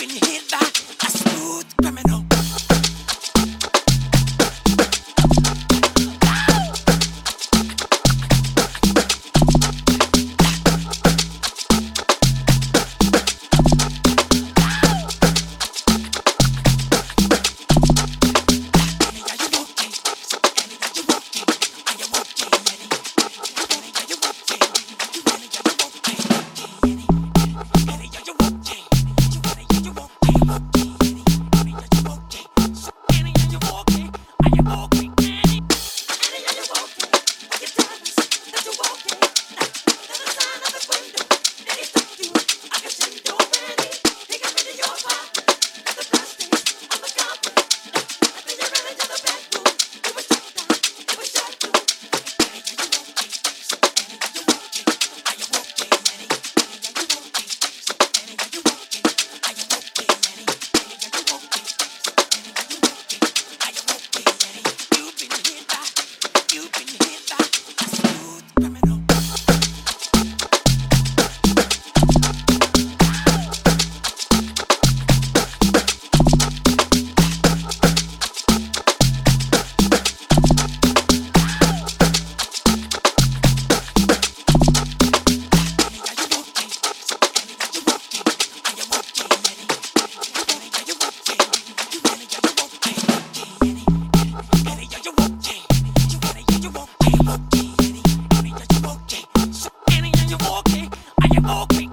Been hit by a smooth criminal. Okay.